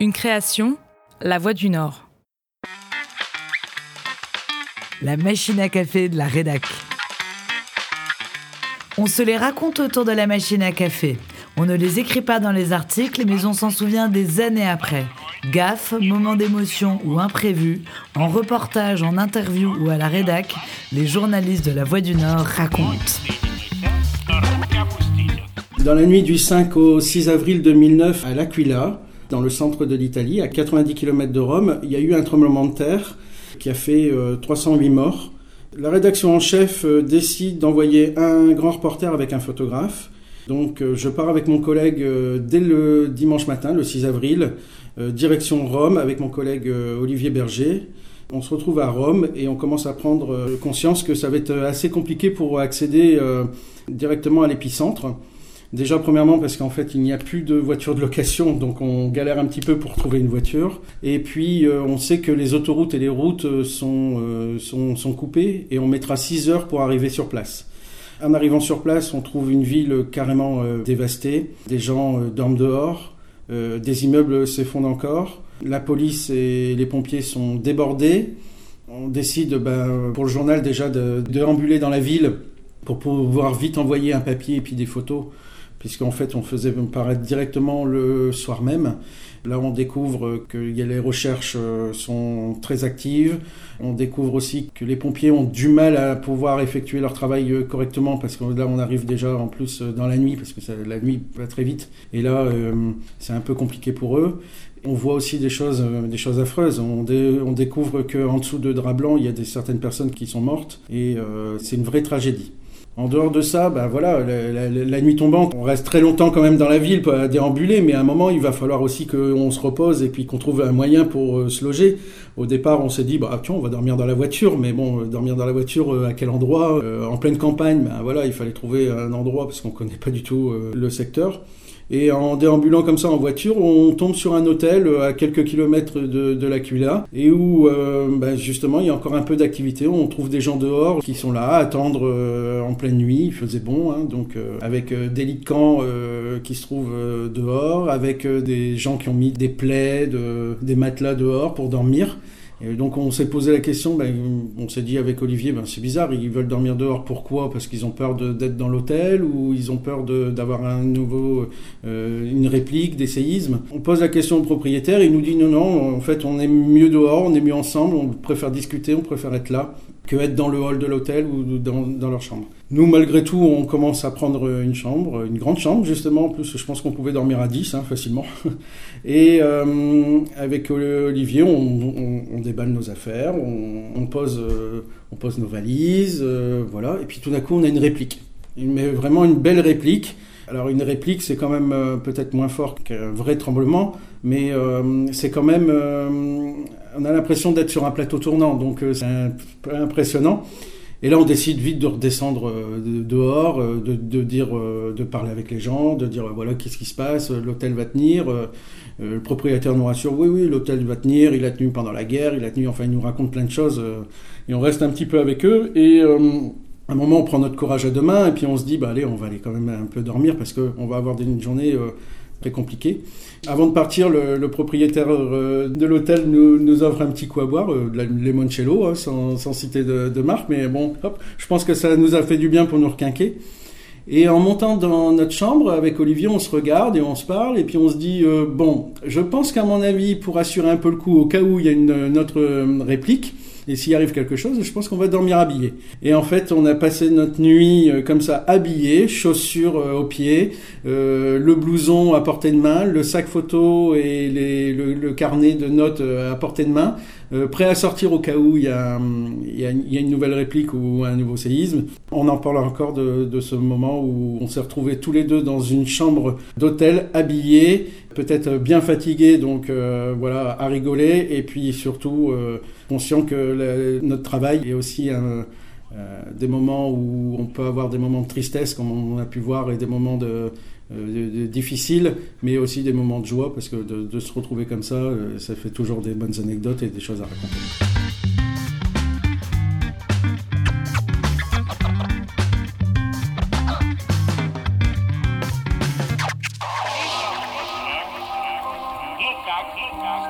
Une création, La Voix du Nord. La machine à café de la rédac. On se les raconte autour de la machine à café. On ne les écrit pas dans les articles, mais on s'en souvient des années après. Gaffe, moment d'émotion ou imprévu, en reportage, en interview ou à la rédac, les journalistes de La Voix du Nord racontent. Dans la nuit du 5 au 6 avril 2009 à L'Aquila, dans le centre de l'Italie, à 90 km de Rome, il y a eu un tremblement de terre qui a fait 308 euh, morts. La rédaction en chef euh, décide d'envoyer un grand reporter avec un photographe. Donc euh, je pars avec mon collègue dès le dimanche matin, le 6 avril, direction Rome avec mon collègue Olivier Berger. On se retrouve à Rome et on commence à prendre conscience que ça va être assez compliqué pour accéder directement à l'épicentre. Déjà, premièrement, parce qu'en fait, il n'y a plus de voitures de location, donc on galère un petit peu pour trouver une voiture. Et puis, euh, on sait que les autoroutes et les routes euh, sont, euh, sont, sont, coupées et on mettra 6 heures pour arriver sur place. En arrivant sur place, on trouve une ville carrément dévastée. Des gens dorment dehors, des immeubles s'effondrent encore. La police et les pompiers sont débordés. On décide, ben, pour le journal déjà, de déambuler dans la ville pour pouvoir vite envoyer un papier et puis des photos puisqu'en fait on faisait paraître directement le soir même. Là on découvre que les recherches euh, sont très actives, on découvre aussi que les pompiers ont du mal à pouvoir effectuer leur travail euh, correctement parce que là on arrive déjà en plus euh, dans la nuit parce que la nuit va très vite et là c'est un peu compliqué pour eux. On voit aussi des choses, des choses affreuses. On, on découvre qu'en dessous de drap blanc, il y a des, certaines personnes qui sont mortes et c'est une vraie tragédie. En dehors de ça, ben voilà, la, nuit tombante, on reste très longtemps quand même dans la ville, à déambuler, mais à un moment, il va falloir aussi qu'on se repose et puis qu'on trouve un moyen pour euh, se loger. Au départ, on s'est dit, bah tiens, on va dormir dans la voiture, mais bon, euh, dormir dans la voiture, euh, à quel endroit En pleine campagne, ben voilà, il fallait trouver un endroit parce qu'on connaît pas du tout le secteur. Et en déambulant comme ça en voiture, on tombe sur un hôtel euh, à quelques kilomètres de, de l'Aquila et où euh, bah, justement il y a encore un peu d'activité. On trouve des gens dehors qui sont là à attendre euh, en pleine nuit. Il faisait bon, hein, donc avec des lits de camp qui se trouvent dehors, avec des gens qui ont mis des plaids, des matelas dehors pour dormir. Donc on s'est posé la question, ben, on s'est dit avec Olivier, ben, c'est bizarre, ils veulent dormir dehors, pourquoi? Parce qu'ils ont peur d'être dans l'hôtel ou ils ont peur d'avoir un nouveau, euh, une réplique, des séismes? On pose la question au propriétaire, il nous dit non, non, en fait on est mieux dehors, on est mieux ensemble, on préfère discuter, on préfère être là que être dans le hall de l'hôtel ou dans, leur chambre. Nous, malgré tout, on commence à prendre une chambre, une grande chambre justement. En plus, je pense qu'on pouvait dormir à 10 hein, facilement. Et euh, avec Olivier, on, déballe nos affaires, on, euh, pose nos valises, euh, voilà. Et puis tout d'un coup, on a une réplique. Mais vraiment une belle réplique. Alors une réplique, c'est quand même peut-être moins fort qu'un vrai tremblement, mais c'est quand même on a l'impression d'être sur un plateau tournant, donc euh, c'est un peu impressionnant. Et là, on décide vite de redescendre euh, dehors, euh, de, dire, de parler avec les gens, de dire voilà qu'est-ce qui se passe, l'hôtel va tenir. Le propriétaire nous rassure oui oui l'hôtel va tenir, il a tenu pendant la guerre, il a tenu, enfin il nous raconte plein de choses et on reste un petit peu avec eux et à un moment, on prend notre courage à deux mains et puis on se dit, bah allez, on va aller quand même un peu dormir parce qu'on va avoir une journée très compliqué. Avant de partir, le, propriétaire euh, de l'hôtel nous, offre un petit coup à boire, euh, de la limoncello, hein, sans, citer de, marque, mais bon, je pense que ça nous a fait du bien pour nous requinquer. Et en montant dans notre chambre avec Olivier, on se regarde et on se parle et puis on se dit euh, bon, je pense qu'à mon avis, pour assurer un peu le coup, au cas où il y a une autre réplique, et s'il arrive quelque chose, je pense qu'on va dormir habillé. Et en fait, on a passé notre nuit euh, comme ça, habillé, chaussures euh, aux pieds, euh, le blouson à portée de main, le sac photo et le, carnet de notes à portée de main, prêt à sortir au cas où il y, a, il, y a, il y, a, une nouvelle réplique ou un nouveau séisme. On en parle encore de, de ce moment où on s'est retrouvés tous les deux dans une chambre d'hôtel habillés, peut-être bien fatigués, donc voilà, à rigoler, et puis surtout conscient que notre travail est aussi un, euh, des moments où on peut avoir des moments de tristesse, comme on a pu voir, et des moments de, euh, difficiles, mais aussi des moments de joie, parce que de, de se retrouver comme ça, euh, ça fait toujours des bonnes anecdotes et des choses à raconter. так,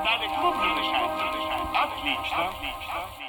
стали крупными шагами. Отлично.